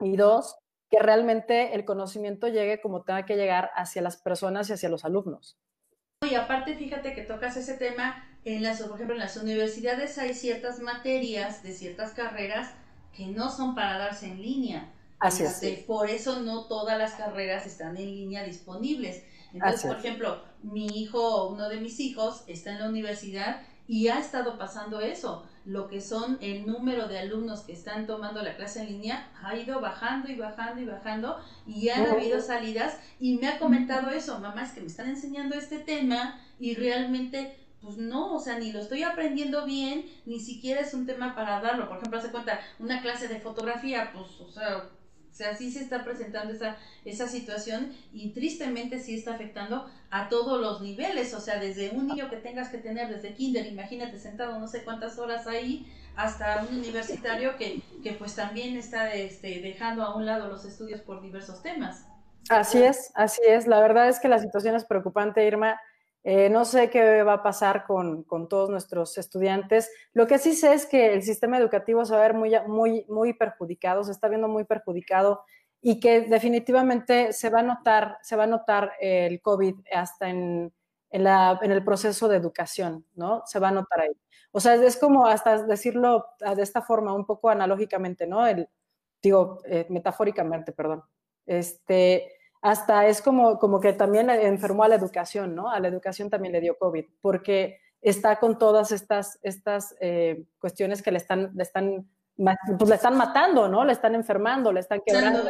B: y dos, que realmente el conocimiento llegue como tenga que llegar hacia las personas y hacia los alumnos.
A: Y aparte, fíjate que tocas ese tema, en las, por ejemplo, en las universidades hay ciertas materias de ciertas carreras que no son para darse en línea.
B: Así es.
A: Por eso no todas las carreras están en línea disponibles. Entonces, por ejemplo, mi hijo, uno de mis hijos, está en la universidad y ha estado pasando eso. Lo que son el número de alumnos que están tomando la clase en línea ha ido bajando y bajando y bajando y han habido salidas y me ha comentado eso, mamá, es que me están enseñando este tema y realmente pues no, o sea, ni lo estoy aprendiendo bien, ni siquiera es un tema para darlo. Por ejemplo, hace cuenta, una clase de fotografía, pues, o sea, o sea, sí se está presentando esa, esa situación y tristemente sí está afectando a todos los niveles, o sea, desde un niño que tengas que tener desde kinder, imagínate sentado no sé cuántas horas ahí, hasta un universitario que, que pues también está este, dejando a un lado los estudios por diversos temas.
B: Así es, así es. La verdad es que la situación es preocupante, Irma. Eh, no sé qué va a pasar con, con, todos nuestros estudiantes. Lo que sí sé es que el sistema educativo se va a ver muy, muy, muy perjudicado, se está viendo muy perjudicado y que definitivamente se va a notar, se va a notar el COVID hasta en, en, la, en el proceso de educación, ¿no? Se va a notar ahí. O sea, es como hasta decirlo de esta forma, un poco analógicamente, ¿no? Digo, eh, metafóricamente, perdón. Este, hasta es como, como que también enfermó a la educación, ¿no? A la educación también le dio COVID, porque está con todas estas, estas eh, cuestiones que le están, le están, pues le están matando, ¿no? Le están enfermando, le están quebrando.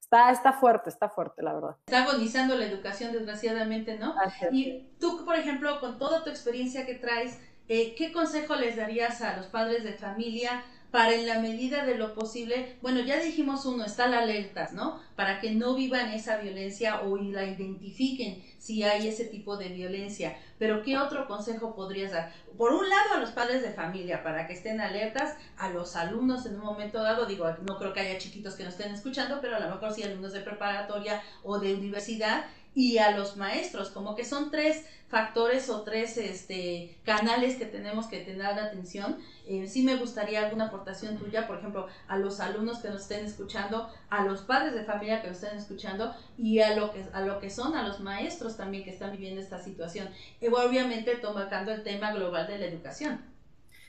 B: está, está fuerte, está fuerte, la verdad.
A: Está agonizando la educación, desgraciadamente, ¿no? Y tú, por ejemplo, con toda tu experiencia que traes, eh, ¿qué consejo les darías a los padres de familia para en la medida de lo posible, bueno, ya dijimos uno, estar alertas, ¿no? Para que no vivan esa violencia o la identifiquen si hay ese tipo de violencia. Pero ¿qué otro consejo podrías dar? Por un lado, a los padres de familia, para que estén alertas, a los alumnos en un momento dado, digo, no creo que haya chiquitos que nos estén escuchando, pero a lo mejor sí alumnos de preparatoria o de universidad, y a los maestros, como que son tres factores o tres este, canales que tenemos que tener atención. Eh, sí me gustaría alguna aportación tuya, por ejemplo, a los alumnos que nos estén escuchando, a los padres de familia que nos estén escuchando y a lo que, a lo que son, a los maestros también que están viviendo esta situación. Y obviamente tomando el tema global de la educación.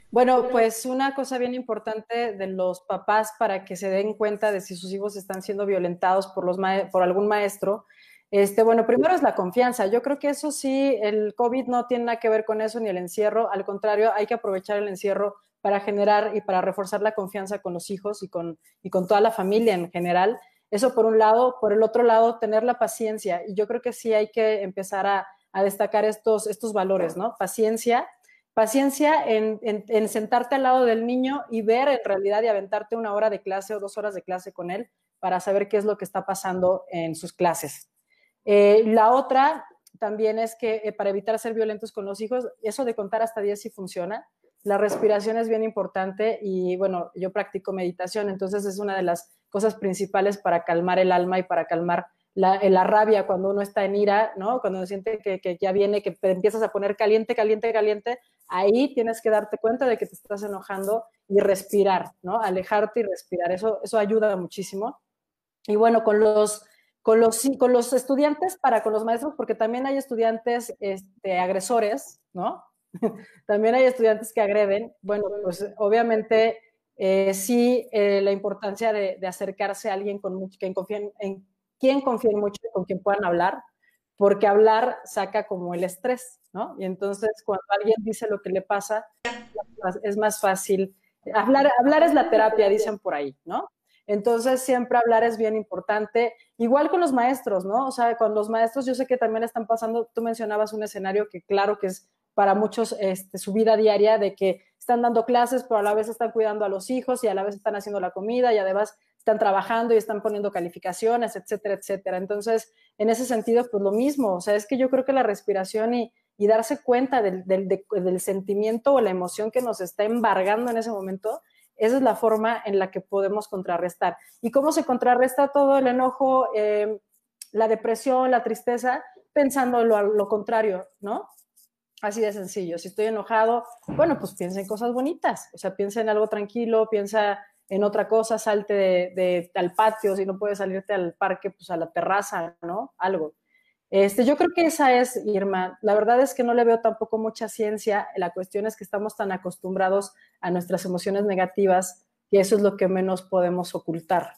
B: Bueno, pues una cosa bien importante de los papás para que se den cuenta de si sus hijos están siendo violentados por, los por algún maestro este, bueno, primero es la confianza. Yo creo que eso sí, el COVID no tiene nada que ver con eso ni el encierro. Al contrario, hay que aprovechar el encierro para generar y para reforzar la confianza con los hijos y con, y con toda la familia en general. Eso por un lado. Por el otro lado, tener la paciencia. Y yo creo que sí hay que empezar a, a destacar estos, estos valores, ¿no? Paciencia. Paciencia en, en, en sentarte al lado del niño y ver en realidad y aventarte una hora de clase o dos horas de clase con él para saber qué es lo que está pasando en sus clases. Eh, la otra también es que eh, para evitar ser violentos con los hijos, eso de contar hasta 10 sí funciona. La respiración es bien importante y bueno, yo practico meditación, entonces es una de las cosas principales para calmar el alma y para calmar la, eh, rabia cuando uno está en ira, ¿no? Cuando uno siente que, ya viene, que empiezas a poner caliente, caliente, caliente, ahí tienes que darte cuenta de que te estás enojando y respirar, ¿no? Alejarte y respirar, eso, eso ayuda muchísimo. Y bueno, con los con los, con los estudiantes para con los maestros, porque también hay estudiantes este, agresores, ¿no? también hay estudiantes que agreden. Bueno, pues obviamente eh, sí eh, la importancia de, acercarse a alguien con mucho, quien en quien confíen mucho con quien puedan hablar, porque hablar saca como el estrés, ¿no? Y entonces cuando alguien dice lo que le pasa, es más fácil. Hablar, hablar es la terapia, dicen por ahí, ¿no? Entonces, siempre hablar es bien importante. Igual con los maestros, ¿no? O sea, con los maestros yo sé que también están pasando, tú mencionabas un escenario que claro que es para muchos este, su vida diaria de que están dando clases, pero a la vez están cuidando a los hijos y a la vez están haciendo la comida y además están trabajando y están poniendo calificaciones, etcétera, etcétera. Entonces, en ese sentido, pues lo mismo, o sea, es que yo creo que la respiración y, darse cuenta del, del sentimiento o la emoción que nos está embargando en ese momento esa es la forma en la que podemos contrarrestar. ¿Y cómo se contrarresta todo el enojo, eh, la depresión, la tristeza? Pensando lo, lo contrario, ¿no? Así de sencillo. Si estoy enojado, bueno, pues piensa en cosas bonitas. O sea, piensa en algo tranquilo, piensa en otra cosa, salte de, al patio, si no puedes salirte al parque, pues a la terraza, ¿no? Algo. Este, yo creo que esa es, Irma. La verdad es que no le veo tampoco mucha ciencia. La cuestión es que estamos tan acostumbrados a nuestras emociones negativas que eso es lo que menos podemos ocultar.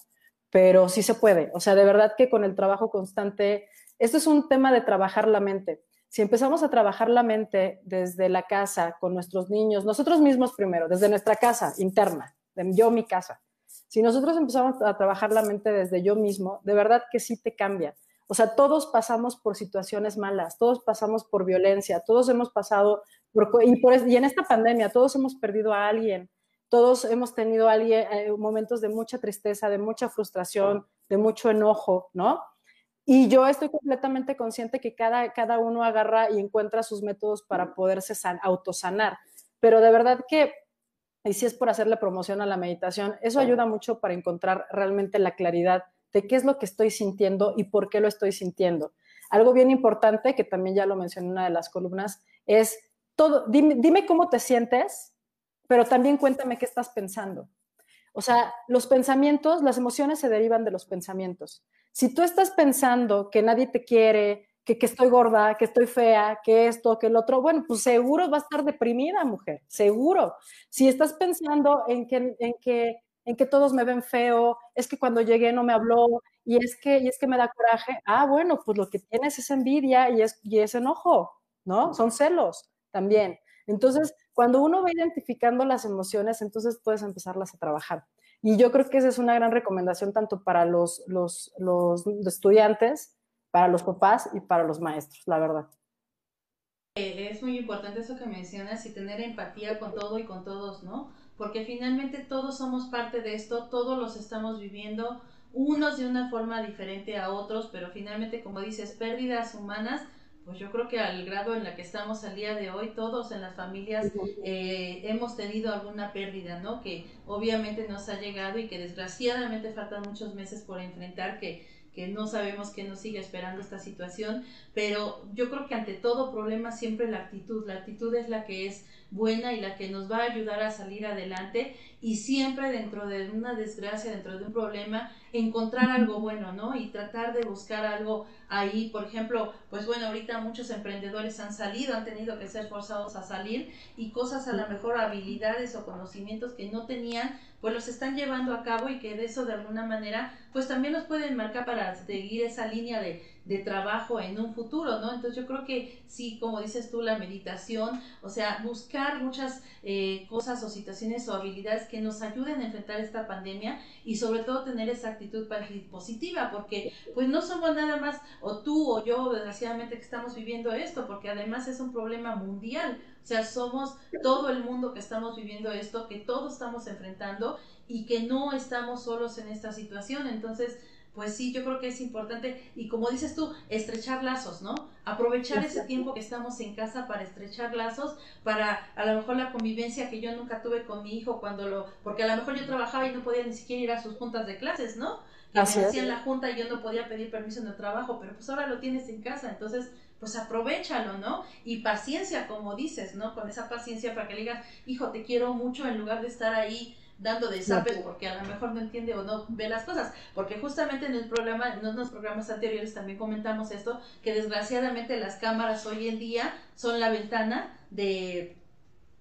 B: Pero sí se puede. O sea, de verdad que con el trabajo constante, esto es un tema de trabajar la mente. Si empezamos a trabajar la mente desde la casa, con nuestros niños, nosotros mismos primero, desde nuestra casa interna, yo mi casa. Si nosotros empezamos a trabajar la mente desde yo mismo, de verdad que sí te cambia o sea, todos pasamos por situaciones malas, todos pasamos por violencia, todos hemos pasado por, y, por, y en esta pandemia todos hemos perdido a alguien, todos hemos tenido alguien, eh, momentos de mucha tristeza, de mucha frustración, de mucho enojo, ¿no? Y yo estoy completamente consciente que cada, cada uno agarra y encuentra sus métodos para poderse san, autosanar. Pero de verdad que y si es por hacerle promoción a la meditación, eso ayuda mucho para encontrar realmente la claridad de qué es lo que estoy sintiendo y por qué lo estoy sintiendo. Algo bien importante, que también ya lo mencioné en una de las columnas, es todo, dime, dime cómo te sientes, pero también cuéntame qué estás pensando. O sea, los pensamientos, las emociones se derivan de los pensamientos. Si tú estás pensando que nadie te quiere, que, estoy gorda, que estoy fea, que esto, que el otro, bueno, pues seguro va a estar deprimida, mujer, seguro. Si estás pensando en que, en que, en que todos me ven feo, es que cuando llegué no me habló y es que, y es que me da coraje, ah, bueno, pues lo que tienes es envidia y es, y es enojo, ¿no? Son celos también. Entonces, cuando uno va identificando las emociones, entonces puedes empezarlas a trabajar. Y yo creo que esa es una gran recomendación tanto para los, los, los estudiantes para los papás y para los maestros, la verdad.
A: Eh, es muy importante eso que mencionas y tener empatía con todo y con todos, ¿no? Porque finalmente todos somos parte de esto, todos los estamos viviendo, unos de una forma diferente a otros, pero finalmente, como dices, pérdidas humanas, pues yo creo que al grado en la que estamos al día de hoy, todos en las familias eh, hemos tenido alguna pérdida, ¿no? Que obviamente nos ha llegado y que desgraciadamente faltan muchos meses por enfrentar, que que no sabemos qué nos sigue esperando esta situación, pero yo creo que ante todo problema siempre la actitud, la actitud es la que es buena y la que nos va a ayudar a salir adelante y siempre dentro de una desgracia, dentro de un problema, encontrar algo bueno, ¿no? Y tratar de buscar algo ahí, por ejemplo, pues bueno, ahorita muchos emprendedores han salido, han tenido que ser forzados a salir y cosas a lo mejor habilidades o conocimientos que no tenían, pues los están llevando a cabo y que de eso de alguna manera, pues también los pueden marcar para seguir esa línea de de trabajo en un futuro, ¿no? Entonces yo creo que sí, como dices tú, la meditación, o sea, buscar muchas eh, cosas o situaciones o habilidades que nos ayuden a enfrentar esta pandemia y sobre todo tener esa actitud positiva, porque pues no somos nada más o tú o yo, desgraciadamente, que estamos viviendo esto, porque además es un problema mundial, o sea, somos todo el mundo que estamos viviendo esto, que todos estamos enfrentando y que no estamos solos en esta situación, entonces pues sí, yo creo que es importante y como dices tú, estrechar lazos, ¿no? Aprovechar ese tiempo que estamos en casa para estrechar lazos, para a lo mejor la convivencia que yo nunca tuve con mi hijo cuando lo, porque a lo mejor yo trabajaba y no podía ni siquiera ir a sus juntas de clases, ¿no? Que me hacían la junta y yo no podía pedir permiso en el trabajo, pero pues ahora lo tienes en casa, entonces pues aprovechalo, ¿no? Y paciencia, como dices, ¿no? Con esa paciencia para que le digas, hijo, te quiero mucho en lugar de estar ahí dando de zapes porque a lo mejor no entiende o no ve las cosas. Porque justamente en el programa, en unos programas anteriores también comentamos esto, que desgraciadamente las cámaras hoy en día son la ventana de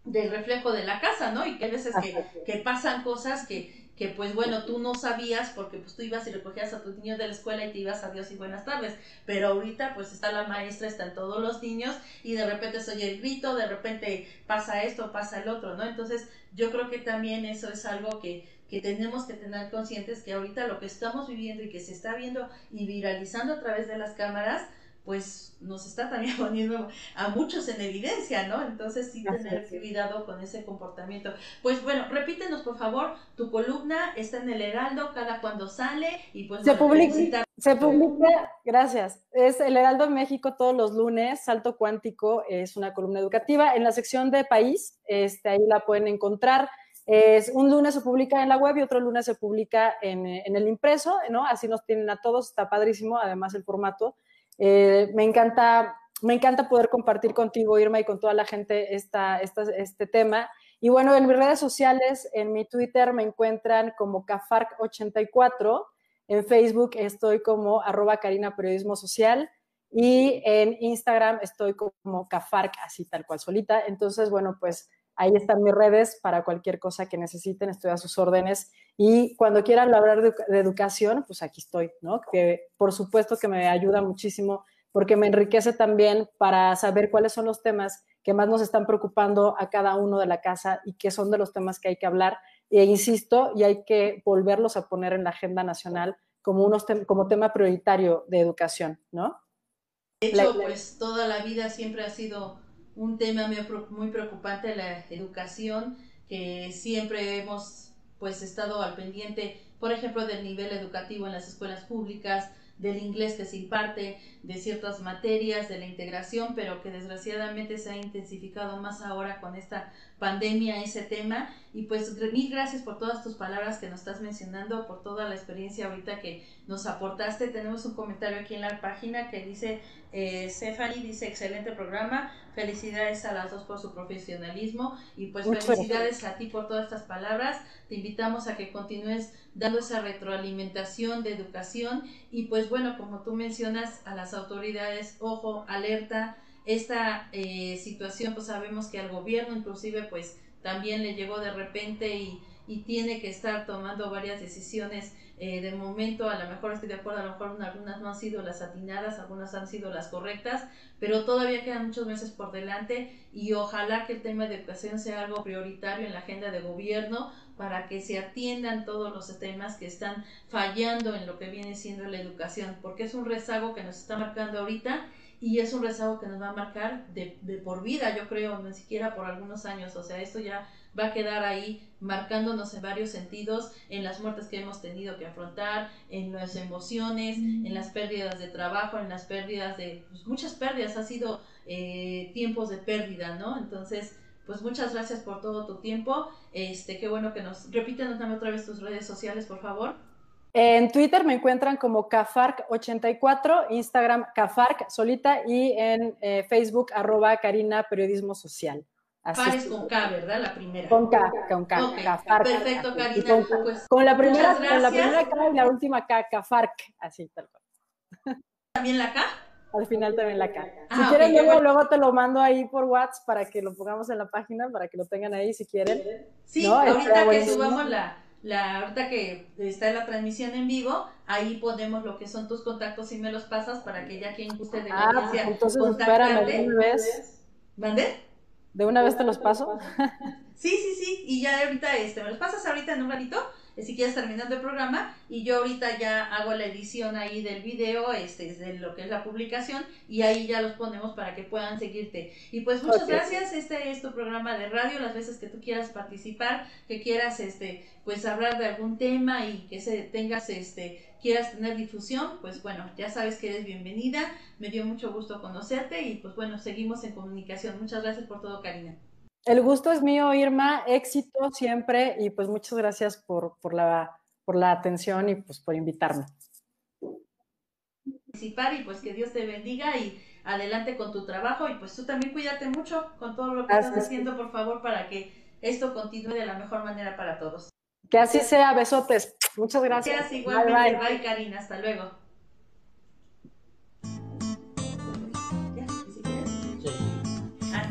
A: del reflejo de la casa, ¿no? Y que hay veces que, que pasan cosas que, que pues bueno, tú no sabías porque pues tú ibas y recogías a tus niños de la escuela y te ibas a Dios y buenas tardes, pero ahorita pues está la maestra, están todos los niños y de repente se oye el grito, de repente pasa esto, pasa el otro, ¿no? Entonces yo creo que también eso es algo que, que tenemos que tener conscientes que ahorita lo que estamos viviendo y que se está viendo y viralizando a través de las cámaras, pues nos está también poniendo a muchos en evidencia, ¿no? Entonces sí tener cuidado con ese comportamiento. Pues bueno, repítenos por favor, tu columna está en el Heraldo, cada cuando sale y pues...
B: Se publica, se publica, gracias, es el Heraldo México todos los lunes, Salto Cuántico es una columna educativa, en la sección de país, este, ahí la pueden encontrar. Es, un lunes se publica en la web y otro lunes se publica en, en el impreso, ¿no? Así nos tienen a todos, está padrísimo, además el formato. Eh, me, encanta, me encanta poder compartir contigo, Irma, y con toda la gente este tema. Y bueno, en mis redes sociales, en mi Twitter me encuentran como Cafarc84, en Facebook estoy como arroba Periodismo Social y en Instagram estoy como Cafarc, así tal cual solita. Entonces, bueno, pues ahí están mis redes para cualquier cosa que necesiten, estoy a sus órdenes. Y cuando quieran hablar de, educación, pues aquí estoy, ¿no? Que por supuesto que me ayuda muchísimo porque me enriquece también para saber cuáles son los temas que más nos están preocupando a cada uno de la casa y qué son de los temas que hay que hablar. E insisto, y hay que volverlos a poner en la agenda nacional como, unos como tema prioritario de educación, ¿no?
A: De hecho, pues toda la vida siempre ha sido un tema muy preocupante, la educación, que siempre hemos pues estado al pendiente, por ejemplo, del nivel educativo en las escuelas públicas, del inglés que se imparte, de ciertas materias, de la integración, pero que desgraciadamente se ha intensificado más ahora con esta pandemia ese tema. Y pues mil gracias por todas tus palabras que nos estás mencionando, por toda la experiencia ahorita que nos aportaste. Tenemos un comentario aquí en la página que dice, eh, Stephanie dice, excelente programa, felicidades a las dos por su profesionalismo y pues felicidades a ti por todas estas palabras. Te invitamos a que continúes dando esa retroalimentación de educación y pues bueno, como tú mencionas a las autoridades, ojo, alerta, esta eh, situación pues sabemos que al gobierno inclusive pues también le llegó de repente y, y tiene que estar tomando varias decisiones eh, de momento a lo mejor estoy de acuerdo, a lo mejor algunas no han sido las atinadas, algunas han sido las correctas, pero todavía quedan muchos meses por delante y ojalá que el tema de educación sea algo prioritario en la agenda de gobierno para que se atiendan todos los temas que están fallando en lo que viene siendo la educación, porque es un rezago que nos está marcando ahorita y es un rezago que nos va a marcar de, de por vida, yo creo, ni siquiera por algunos años, o sea, esto ya va a quedar ahí marcándonos en varios sentidos, en las muertes que hemos tenido que afrontar, en las emociones, en las pérdidas de trabajo, en las pérdidas de, pues, muchas pérdidas, ha sido eh, tiempos de pérdida, ¿no? Entonces, pues muchas gracias por todo tu tiempo. Este, qué bueno que nos repítenos otra vez tus redes sociales, por favor.
B: En Twitter me encuentran como Cafarc84, Instagram Cafarc solita y en eh, Facebook arroba Karina Periodismo Social.
A: Así con K, ¿verdad? La primera.
B: Con K, con K.
A: Okay. Perfecto, Karina.
B: Con, pues, con, la primera, con la primera K y la última K, Cafarc, así tal
A: cual. ¿También la K?
B: Al final también la K. Ah, si quieren, luego, luego, te lo mando ahí por WhatsApp para que lo pongamos en la página, para que lo tengan ahí si quieren.
A: Sí, ahorita que subamos la, la, ahorita que está la transmisión en vivo, ahí ponemos lo que son tus contactos y me los pasas para que ya quien guste de la
B: ah, pues entonces espérame una vez.
A: ¿Mande?
B: ¿De una vez te los paso?
A: Sí, sí, sí. Y ya ahorita este, me los pasas ahorita en un ratito, si quieres terminando el programa, y yo ahorita ya hago la edición ahí del video, este, de lo que es la publicación, y ahí ya los ponemos para que puedan seguirte. Y pues muchas gracias. Este es tu programa de radio, las veces que tú quieras participar, que quieras este, pues hablar de algún tema y que se tengas este quieras tener difusión, pues bueno, ya sabes que eres bienvenida. Me dio mucho gusto conocerte y pues bueno, seguimos en comunicación. Muchas gracias por todo, Karina.
B: El gusto es mío, Irma. Éxito siempre y pues muchas gracias por, por, la, por la atención y pues por invitarme.
A: Participar y pues que Dios te bendiga y adelante con tu trabajo y pues tú también cuídate mucho con todo lo que estás haciendo, por favor, para que esto continúe de la mejor manera para todos.
B: Que así sea, besotes. Muchas gracias.
A: Gracias, igualmente. Bye, bye. Karina. Hasta luego.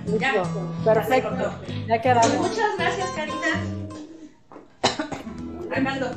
B: Ya. Perfecto. Ya quedamos.
A: Muchas gracias, Karina. Armando.